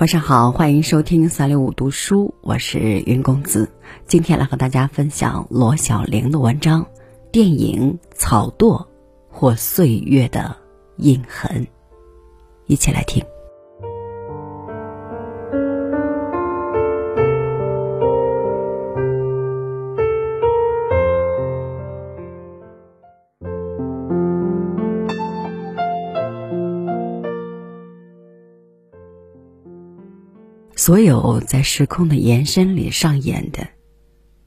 晚上好，欢迎收听三六五读书，我是云公子。今天来和大家分享罗小玲的文章《电影草垛或岁月的印痕》，一起来听。所有在时空的延伸里上演的，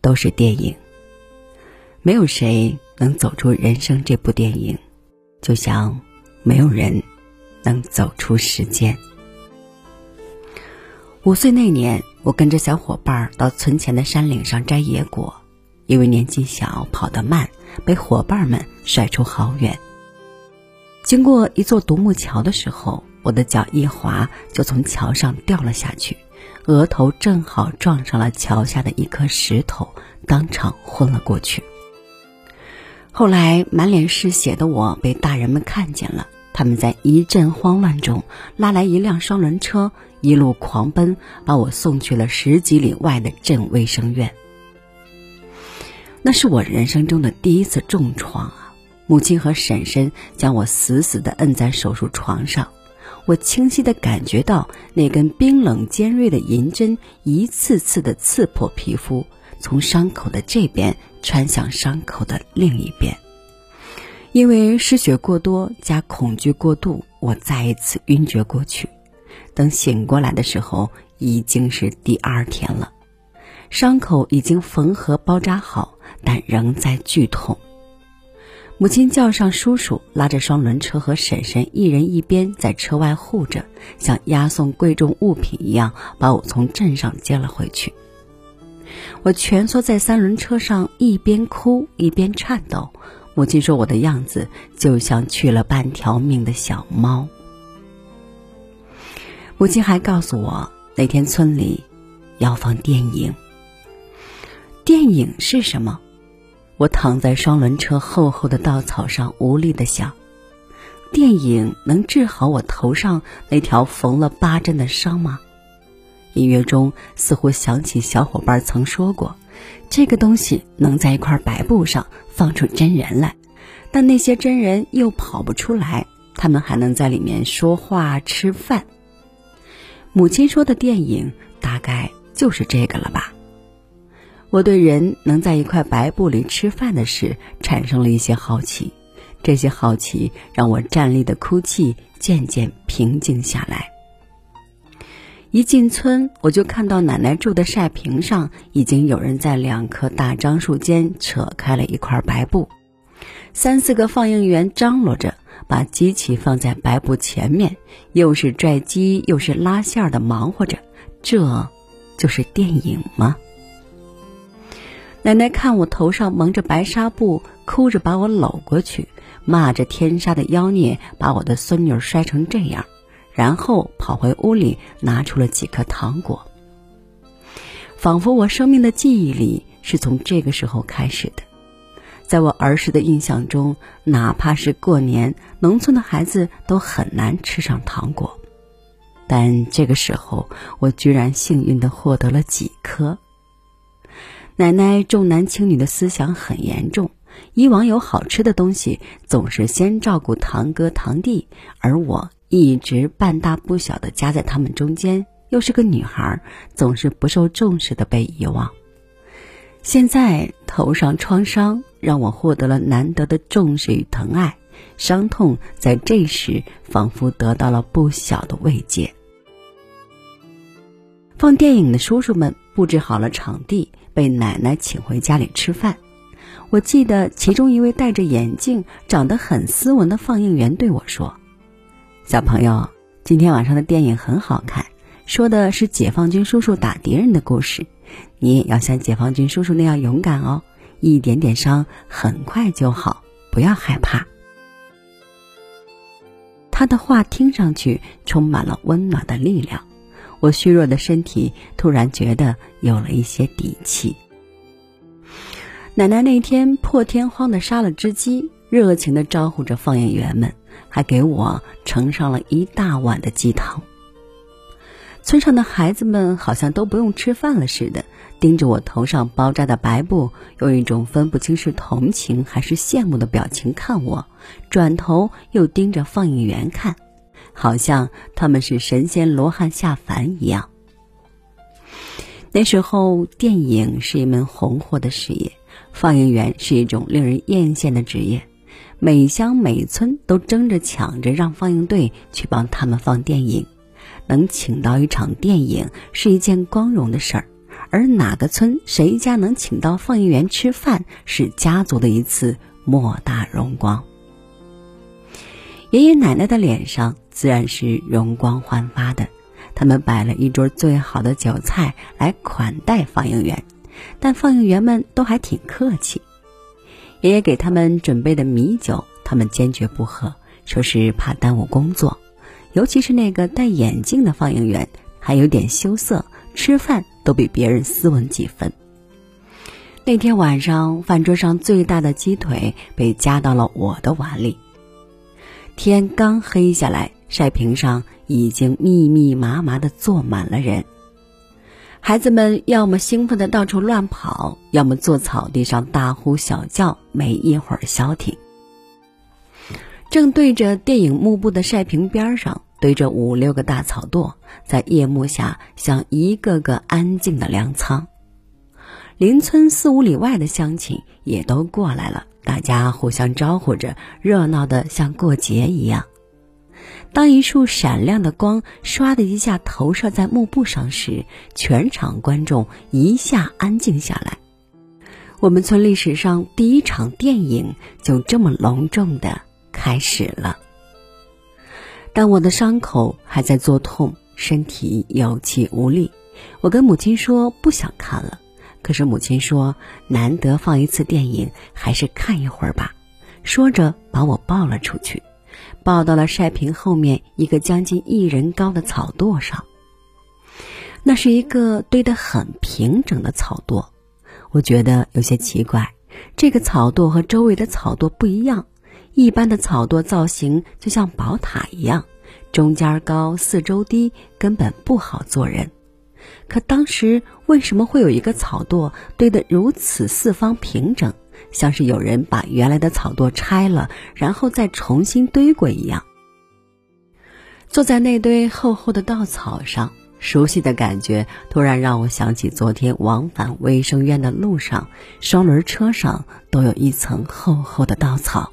都是电影。没有谁能走出人生这部电影，就像没有人能走出时间。五岁那年，我跟着小伙伴到村前的山岭上摘野果，因为年纪小跑得慢，被伙伴们甩出好远。经过一座独木桥的时候。我的脚一滑，就从桥上掉了下去，额头正好撞上了桥下的一颗石头，当场昏了过去。后来满脸是血的我被大人们看见了，他们在一阵慌乱中拉来一辆双轮车，一路狂奔，把我送去了十几里外的镇卫生院。那是我人生中的第一次重创啊！母亲和婶婶将我死死地摁在手术床上。我清晰地感觉到那根冰冷尖锐的银针一次次地刺破皮肤，从伤口的这边穿向伤口的另一边。因为失血过多加恐惧过度，我再一次晕厥过去。等醒过来的时候，已经是第二天了。伤口已经缝合包扎好，但仍在剧痛。母亲叫上叔叔，拉着双轮车和婶婶一人一边在车外护着，像押送贵重物品一样把我从镇上接了回去。我蜷缩在三轮车上，一边哭一边颤抖。母亲说我的样子就像去了半条命的小猫。母亲还告诉我，那天村里要放电影。电影是什么？我躺在双轮车厚厚的稻草上，无力的想：电影能治好我头上那条缝了八针的伤吗？音乐中似乎想起小伙伴曾说过，这个东西能在一块白布上放出真人来，但那些真人又跑不出来，他们还能在里面说话吃饭。母亲说的电影大概就是这个了吧。我对人能在一块白布里吃饭的事产生了一些好奇，这些好奇让我站立的哭泣渐渐平静下来。一进村，我就看到奶奶住的晒坪上已经有人在两棵大樟树间扯开了一块白布，三四个放映员张罗着把机器放在白布前面，又是拽机又是拉线的忙活着，这就是电影吗？奶奶看我头上蒙着白纱布，哭着把我搂过去，骂着天杀的妖孽把我的孙女摔成这样，然后跑回屋里拿出了几颗糖果。仿佛我生命的记忆里是从这个时候开始的。在我儿时的印象中，哪怕是过年，农村的孩子都很难吃上糖果，但这个时候我居然幸运地获得了几颗。奶奶重男轻女的思想很严重，以往有好吃的东西，总是先照顾堂哥堂弟，而我一直半大不小的夹在他们中间，又是个女孩，总是不受重视的被遗忘。现在头上创伤让我获得了难得的重视与疼爱，伤痛在这时仿佛得到了不小的慰藉。放电影的叔叔们布置好了场地。被奶奶请回家里吃饭，我记得其中一位戴着眼镜、长得很斯文的放映员对我说：“小朋友，今天晚上的电影很好看，说的是解放军叔叔打敌人的故事。你也要像解放军叔叔那样勇敢哦，一点点伤很快就好，不要害怕。”他的话听上去充满了温暖的力量。我虚弱的身体突然觉得有了一些底气。奶奶那天破天荒的杀了只鸡，热情的招呼着放映员们，还给我盛上了一大碗的鸡汤。村上的孩子们好像都不用吃饭了似的，盯着我头上包扎的白布，用一种分不清是同情还是羡慕的表情看我，转头又盯着放映员看，好像他们是神仙罗汉下凡一样。那时候，电影是一门红火的事业，放映员是一种令人艳羡的职业，每乡每村都争着抢着让放映队去帮他们放电影。能请到一场电影是一件光荣的事儿，而哪个村谁家能请到放映员吃饭，是家族的一次莫大荣光。爷爷奶奶的脸上自然是容光焕发的，他们摆了一桌最好的酒菜来款待放映员，但放映员们都还挺客气。爷爷给他们准备的米酒，他们坚决不喝，说是怕耽误工作。尤其是那个戴眼镜的放映员，还有点羞涩，吃饭都比别人斯文几分。那天晚上，饭桌上最大的鸡腿被夹到了我的碗里。天刚黑下来，晒屏上已经密密麻麻的坐满了人。孩子们要么兴奋的到处乱跑，要么坐草地上大呼小叫，没一会儿消停。正对着电影幕布的晒屏边上堆着五六个大草垛，在夜幕下像一个个安静的粮仓。邻村四五里外的乡亲也都过来了，大家互相招呼着，热闹的像过节一样。当一束闪亮的光唰的一下投射在幕布上时，全场观众一下安静下来。我们村历史上第一场电影就这么隆重的。开始了。当我的伤口还在作痛，身体有气无力，我跟母亲说不想看了。可是母亲说难得放一次电影，还是看一会儿吧。说着把我抱了出去，抱到了晒屏后面一个将近一人高的草垛上。那是一个堆得很平整的草垛，我觉得有些奇怪，这个草垛和周围的草垛不一样。一般的草垛造型就像宝塔一样，中间高，四周低，根本不好坐人。可当时为什么会有一个草垛堆得如此四方平整，像是有人把原来的草垛拆了，然后再重新堆过一样？坐在那堆厚厚的稻草上，熟悉的感觉突然让我想起昨天往返卫生院的路上，双轮车上都有一层厚厚的稻草。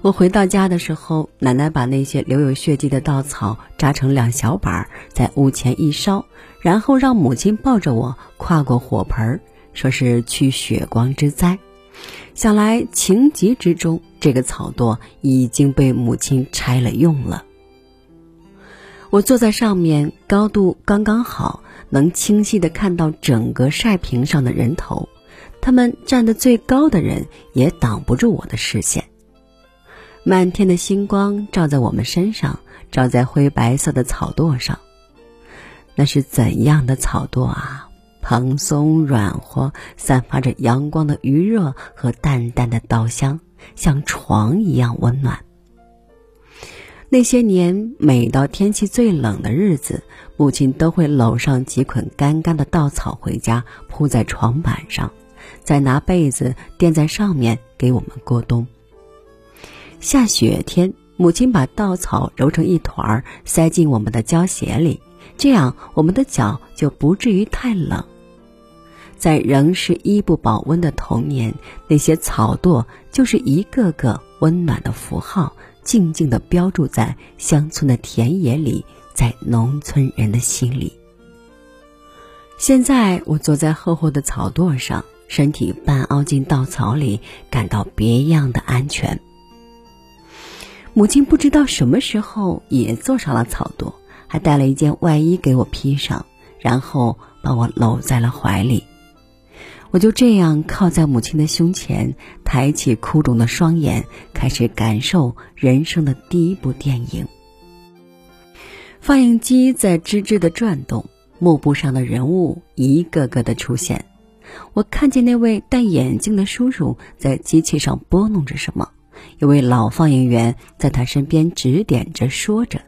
我回到家的时候，奶奶把那些留有血迹的稻草扎成两小板，在屋前一烧，然后让母亲抱着我跨过火盆儿，说是去血光之灾。想来情急之中，这个草垛已经被母亲拆了用了。我坐在上面，高度刚刚好，能清晰的看到整个晒屏上的人头，他们站得最高的人也挡不住我的视线。满天的星光照在我们身上，照在灰白色的草垛上。那是怎样的草垛啊！蓬松软和，散发着阳光的余热和淡淡的稻香，像床一样温暖。那些年，每到天气最冷的日子，母亲都会搂上几捆干干的稻草回家，铺在床板上，再拿被子垫在上面给我们过冬。下雪天，母亲把稻草揉成一团儿，塞进我们的胶鞋里，这样我们的脚就不至于太冷。在仍是衣不保温的童年，那些草垛就是一个个温暖的符号，静静地标注在乡村的田野里，在农村人的心里。现在我坐在厚厚的草垛上，身体半凹进稻草里，感到别样的安全。母亲不知道什么时候也坐上了草垛，还带了一件外衣给我披上，然后把我搂在了怀里。我就这样靠在母亲的胸前，抬起哭肿的双眼，开始感受人生的第一部电影。放映机在吱吱的转动，幕布上的人物一个个的出现。我看见那位戴眼镜的叔叔在机器上拨弄着什么。一位老放映员在他身边指点着，说着：“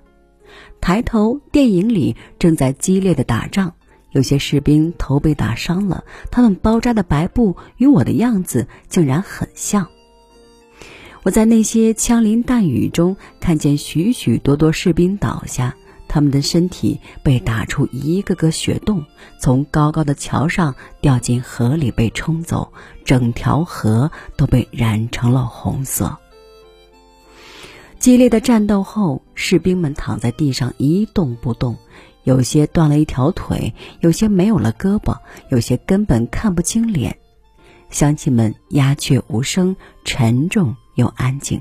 抬头，电影里正在激烈的打仗，有些士兵头被打伤了，他们包扎的白布与我的样子竟然很像。我在那些枪林弹雨中看见许许多多士兵倒下，他们的身体被打出一个个血洞，从高高的桥上掉进河里被冲走，整条河都被染成了红色。激烈的战斗后，士兵们躺在地上一动不动，有些断了一条腿，有些没有了胳膊，有些根本看不清脸。乡亲们鸦雀无声，沉重又安静。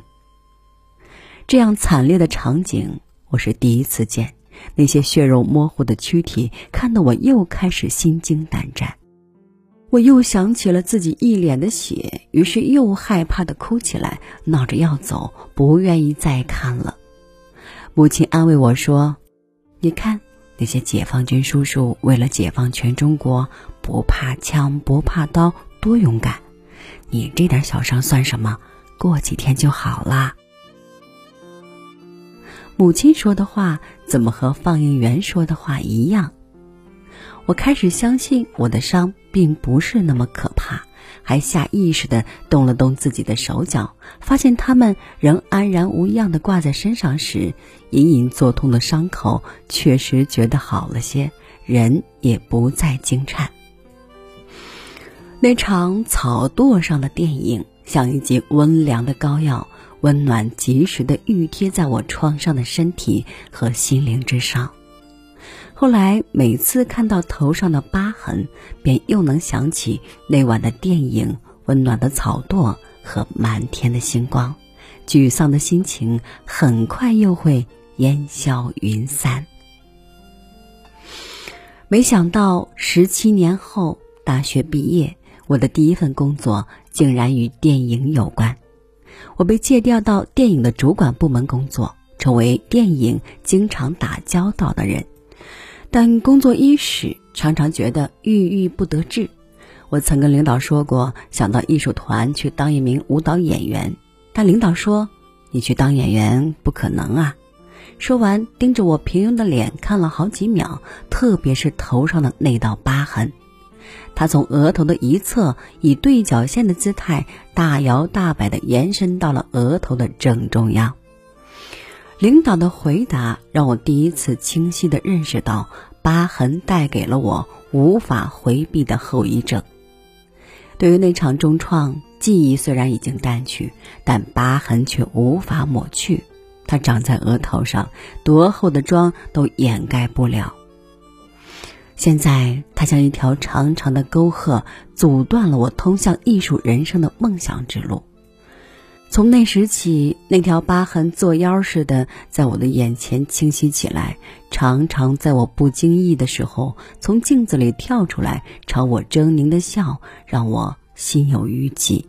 这样惨烈的场景，我是第一次见。那些血肉模糊的躯体，看得我又开始心惊胆战。我又想起了自己一脸的血，于是又害怕的哭起来，闹着要走，不愿意再看了。母亲安慰我说：“你看那些解放军叔叔，为了解放全中国，不怕枪，不怕刀。”多勇敢！你这点小伤算什么？过几天就好啦。母亲说的话怎么和放映员说的话一样？我开始相信我的伤并不是那么可怕，还下意识的动了动自己的手脚，发现他们仍安然无恙的挂在身上时，隐隐作痛的伤口确实觉得好了些，人也不再惊颤。那场草垛上的电影像一剂温凉的膏药，温暖及时的愈贴在我创伤的身体和心灵之上。后来每次看到头上的疤痕，便又能想起那晚的电影、温暖的草垛和满天的星光，沮丧的心情很快又会烟消云散。没想到十七年后大学毕业。我的第一份工作竟然与电影有关，我被借调到电影的主管部门工作，成为电影经常打交道的人。但工作伊始，常常觉得郁郁不得志。我曾跟领导说过，想到艺术团去当一名舞蹈演员，但领导说：“你去当演员不可能啊。”说完，盯着我平庸的脸看了好几秒，特别是头上的那道疤痕。他从额头的一侧以对角线的姿态大摇大摆地延伸到了额头的正中央。领导的回答让我第一次清晰地认识到，疤痕带给了我无法回避的后遗症。对于那场重创，记忆虽然已经淡去，但疤痕却无法抹去。它长在额头上，多厚的妆都掩盖不了。现在，它像一条长长的沟壑，阻断了我通向艺术人生的梦想之路。从那时起，那条疤痕作妖似的在我的眼前清晰起来，常常在我不经意的时候从镜子里跳出来，朝我狰狞的笑，让我心有余悸。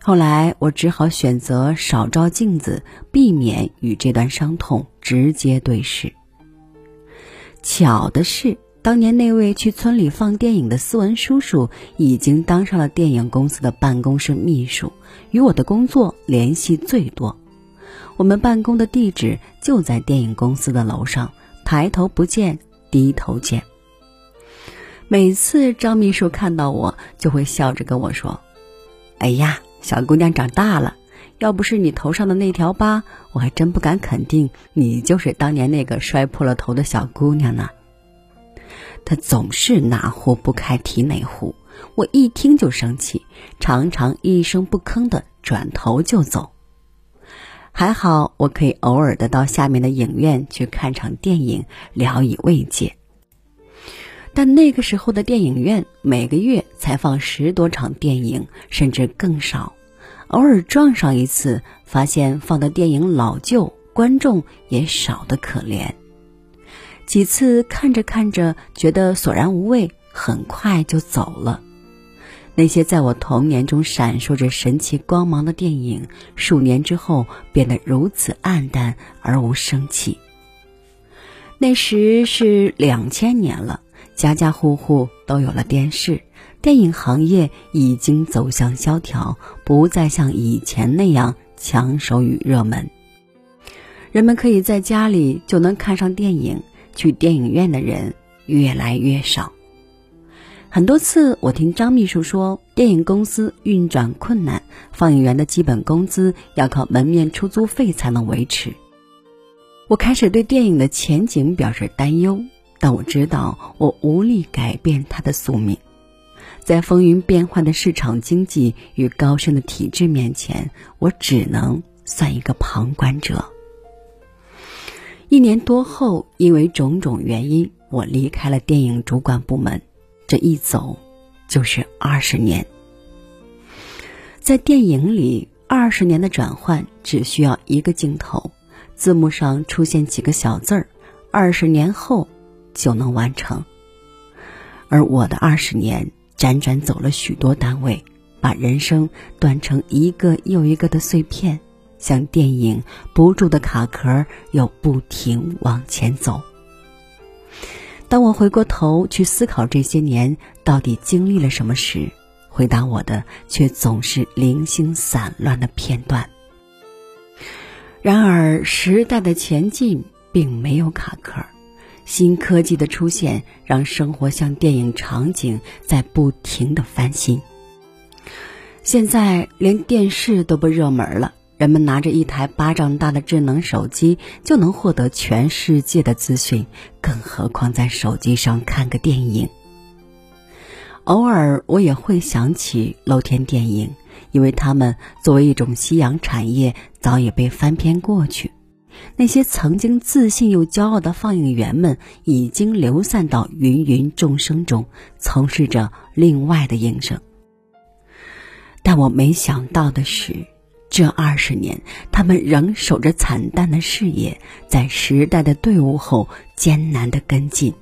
后来，我只好选择少照镜子，避免与这段伤痛直接对视。巧的是。当年那位去村里放电影的斯文叔叔，已经当上了电影公司的办公室秘书，与我的工作联系最多。我们办公的地址就在电影公司的楼上，抬头不见低头见。每次张秘书看到我，就会笑着跟我说：“哎呀，小姑娘长大了，要不是你头上的那条疤，我还真不敢肯定你就是当年那个摔破了头的小姑娘呢。”他总是哪壶不开提哪壶，我一听就生气，常常一声不吭的转头就走。还好我可以偶尔的到下面的影院去看场电影，聊以慰藉。但那个时候的电影院每个月才放十多场电影，甚至更少。偶尔撞上一次，发现放的电影老旧，观众也少得可怜。几次看着看着，觉得索然无味，很快就走了。那些在我童年中闪烁着神奇光芒的电影，数年之后变得如此暗淡而无生气。那时是两千年了，家家户户都有了电视，电影行业已经走向萧条，不再像以前那样抢手与热门。人们可以在家里就能看上电影，去电影院的人越来越少。很多次，我听张秘书说，电影公司运转困难，放映员的基本工资要靠门面出租费才能维持。我开始对电影的前景表示担忧，但我知道我无力改变它的宿命。在风云变幻的市场经济与高深的体制面前，我只能算一个旁观者。一年多后，因为种种原因，我离开了电影主管部门。这一走，就是二十年。在电影里，二十年的转换只需要一个镜头，字幕上出现几个小字儿，二十年后就能完成。而我的二十年，辗转走了许多单位，把人生断成一个又一个的碎片，像电影不住的卡壳，又不停往前走。当我回过头去思考这些年到底经历了什么时，回答我的却总是零星散乱的片段。然而，时代的前进并没有卡壳，新科技的出现让生活像电影场景在不停的翻新。现在连电视都不热门了。人们拿着一台巴掌大的智能手机就能获得全世界的资讯，更何况在手机上看个电影。偶尔我也会想起露天电影，因为他们作为一种夕阳产业，早已被翻篇过去。那些曾经自信又骄傲的放映员们，已经流散到芸芸众生中，从事着另外的营生。但我没想到的是。这二十年，他们仍守着惨淡的事业，在时代的队伍后艰难的跟进。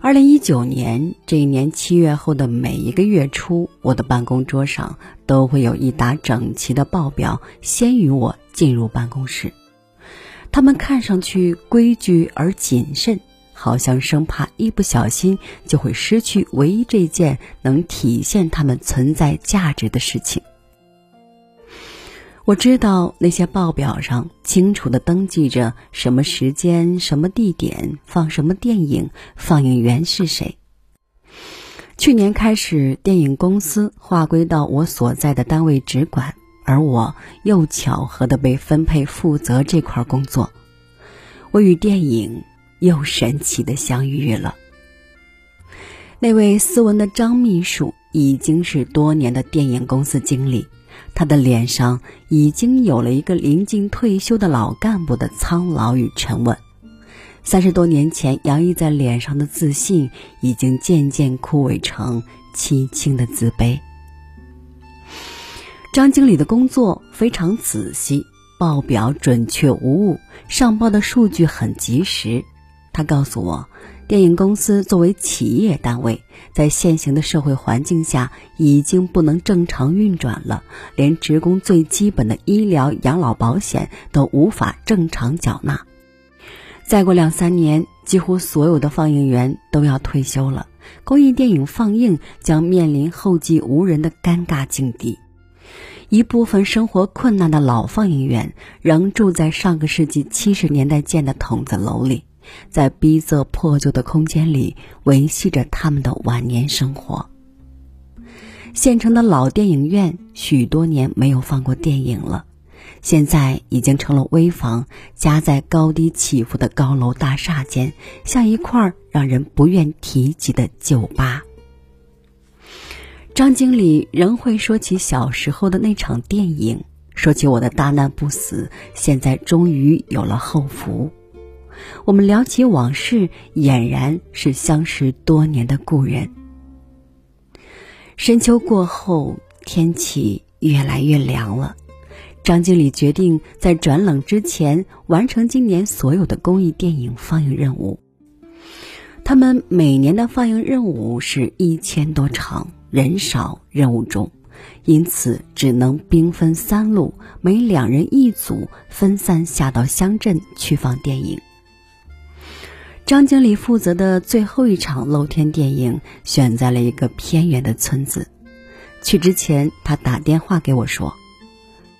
二零一九年这一年七月后的每一个月初，我的办公桌上都会有一沓整齐的报表，先于我进入办公室。他们看上去规矩而谨慎，好像生怕一不小心就会失去唯一这件能体现他们存在价值的事情。我知道那些报表上清楚的登记着什么时间、什么地点放什么电影，放映员是谁。去年开始，电影公司划归到我所在的单位直管，而我又巧合的被分配负责这块工作。我与电影又神奇的相遇了。那位斯文的张秘书已经是多年的电影公司经理。他的脸上已经有了一个临近退休的老干部的苍老与沉稳，三十多年前洋溢在脸上的自信，已经渐渐枯萎成凄清的自卑。张经理的工作非常仔细，报表准确无误，上报的数据很及时。他告诉我。电影公司作为企业单位，在现行的社会环境下，已经不能正常运转了，连职工最基本的医疗养老保险都无法正常缴纳。再过两三年，几乎所有的放映员都要退休了，公益电影放映将面临后继无人的尴尬境地。一部分生活困难的老放映员仍住在上个世纪七十年代建的筒子楼里。在逼仄破旧的空间里维系着他们的晚年生活。县城的老电影院许多年没有放过电影了，现在已经成了危房，夹在高低起伏的高楼大厦间，像一块让人不愿提及的旧疤。张经理仍会说起小时候的那场电影，说起我的大难不死，现在终于有了后福。我们聊起往事，俨然是相识多年的故人。深秋过后，天气越来越凉了。张经理决定在转冷之前完成今年所有的公益电影放映任务。他们每年的放映任务是一千多场，人少任务重，因此只能兵分三路，每两人一组，分散下到乡镇去放电影。张经理负责的最后一场露天电影选在了一个偏远的村子。去之前，他打电话给我说：“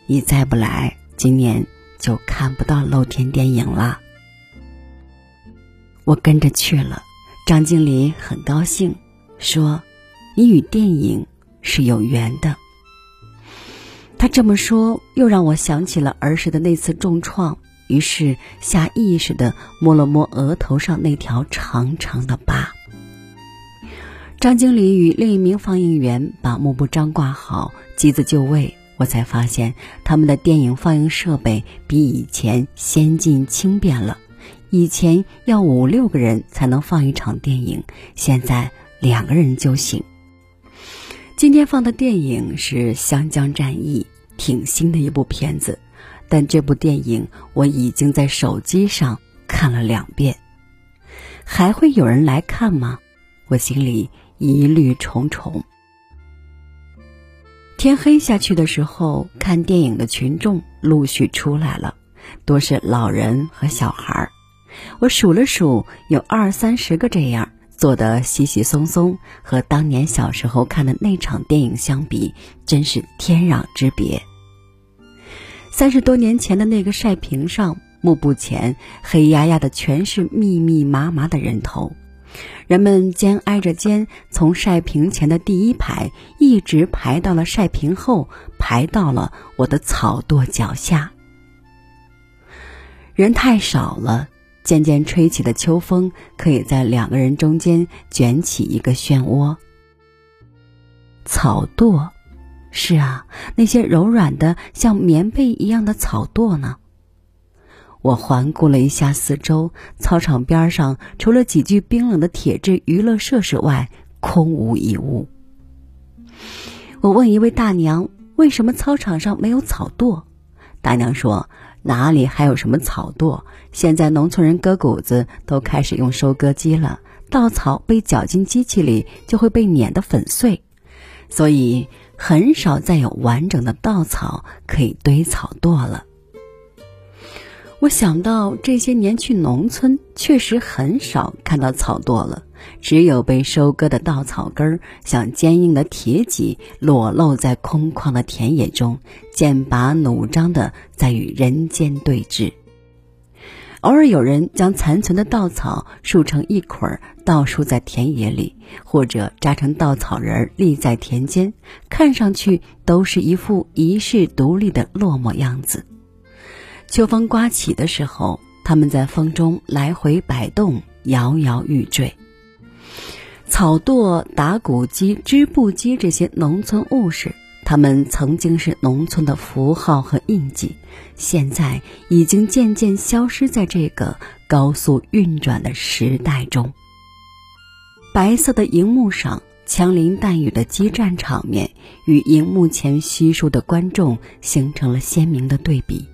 你再不来，今年就看不到露天电影了。我跟着去了，张经理很高兴，说：“你与电影是有缘的。”他这么说，又让我想起了儿时的那次重创，于是下意识的摸了摸额头上那条长长的疤。张经理与另一名放映员把幕布张挂好，机子就位。我才发现他们的电影放映设备比以前先进轻便了。以前要五六个人才能放一场电影，现在两个人就行。今天放的电影是《湘江战役》，挺新的一部片子，但这部电影我已经在手机上看了两遍。还会有人来看吗？我心里疑虑重重。天黑下去的时候，看电影的群众陆续出来了，多是老人和小孩儿。我数了数，有二三十个这样，坐得稀稀松松，和当年小时候看的那场电影相比，真是天壤之别。三十多年前的那个晒屏上，幕布前黑压压的全是密密麻麻的人头。人们肩挨着肩，从晒屏前的第一排一直排到了晒屏后，排到了我的草垛脚下。人太少了，渐渐吹起的秋风可以在两个人中间卷起一个漩涡。草垛，是啊，那些柔软的像棉被一样的草垛呢？我环顾了一下四周，操场边上除了几具冰冷的铁质娱乐设施外，空无一物。我问一位大娘：“为什么操场上没有草垛？”大娘说：“哪里还有什么草垛？现在农村人割谷子都开始用收割机了，稻草被搅进机器里就会被碾得粉碎，所以很少再有完整的稻草可以堆草垛了。”我想到这些年去农村，确实很少看到草垛了，只有被收割的稻草根儿，像坚硬的铁脊，裸露在空旷的田野中，剑拔弩张的在与人间对峙。偶尔有人将残存的稻草束成一捆儿，倒竖在田野里，或者扎成稻草人立在田间，看上去都是一副遗世独立的落寞样子。秋风刮起的时候，他们在风中来回摆动，摇摇欲坠。草垛、打谷机、织布机这些农村物事，他们曾经是农村的符号和印记，现在已经渐渐消失在这个高速运转的时代中。白色的荧幕上，枪林弹雨的激战场面与荧幕前稀疏的观众形成了鲜明的对比。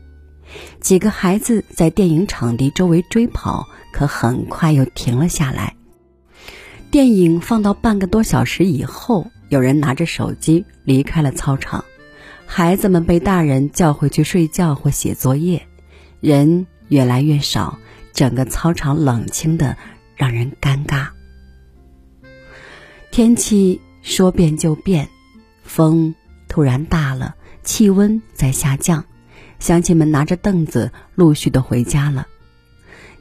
几个孩子在电影场地周围追跑，可很快又停了下来。电影放到半个多小时以后，有人拿着手机离开了操场，孩子们被大人叫回去睡觉或写作业，人越来越少，整个操场冷清的让人尴尬。天气说变就变，风突然大了，气温在下降。乡亲们拿着凳子陆续的回家了，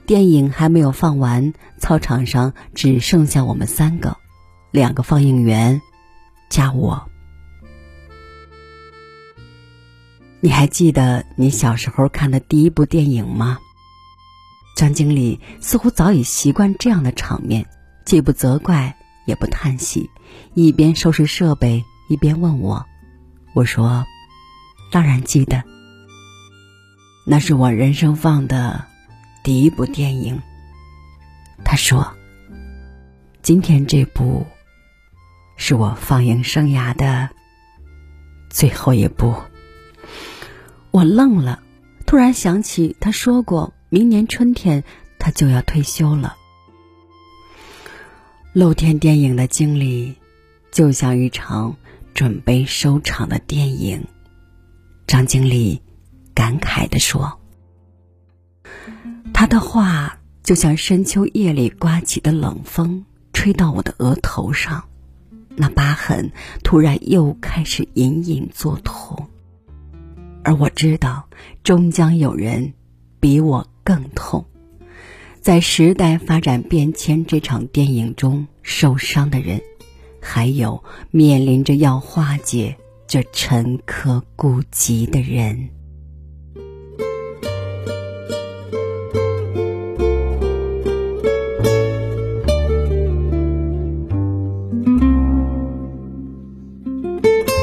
电影还没有放完，操场上只剩下我们三个，两个放映员，加我。你还记得你小时候看的第一部电影吗？张经理似乎早已习惯这样的场面，既不责怪也不叹息，一边收拾设备一边问我。我说：“当然记得。”那是我人生放的第一部电影。他说：“今天这部是我放映生涯的最后一部。”我愣了，突然想起他说过，明年春天他就要退休了。露天电影的经历，就像一场准备收场的电影。张经理。感慨地说：“他的话就像深秋夜里刮起的冷风，吹到我的额头上，那疤痕突然又开始隐隐作痛，而我知道，终将有人比我更痛。在时代发展变迁这场电影中受伤的人，还有面临着要化解这沉疴痼疾的人。Música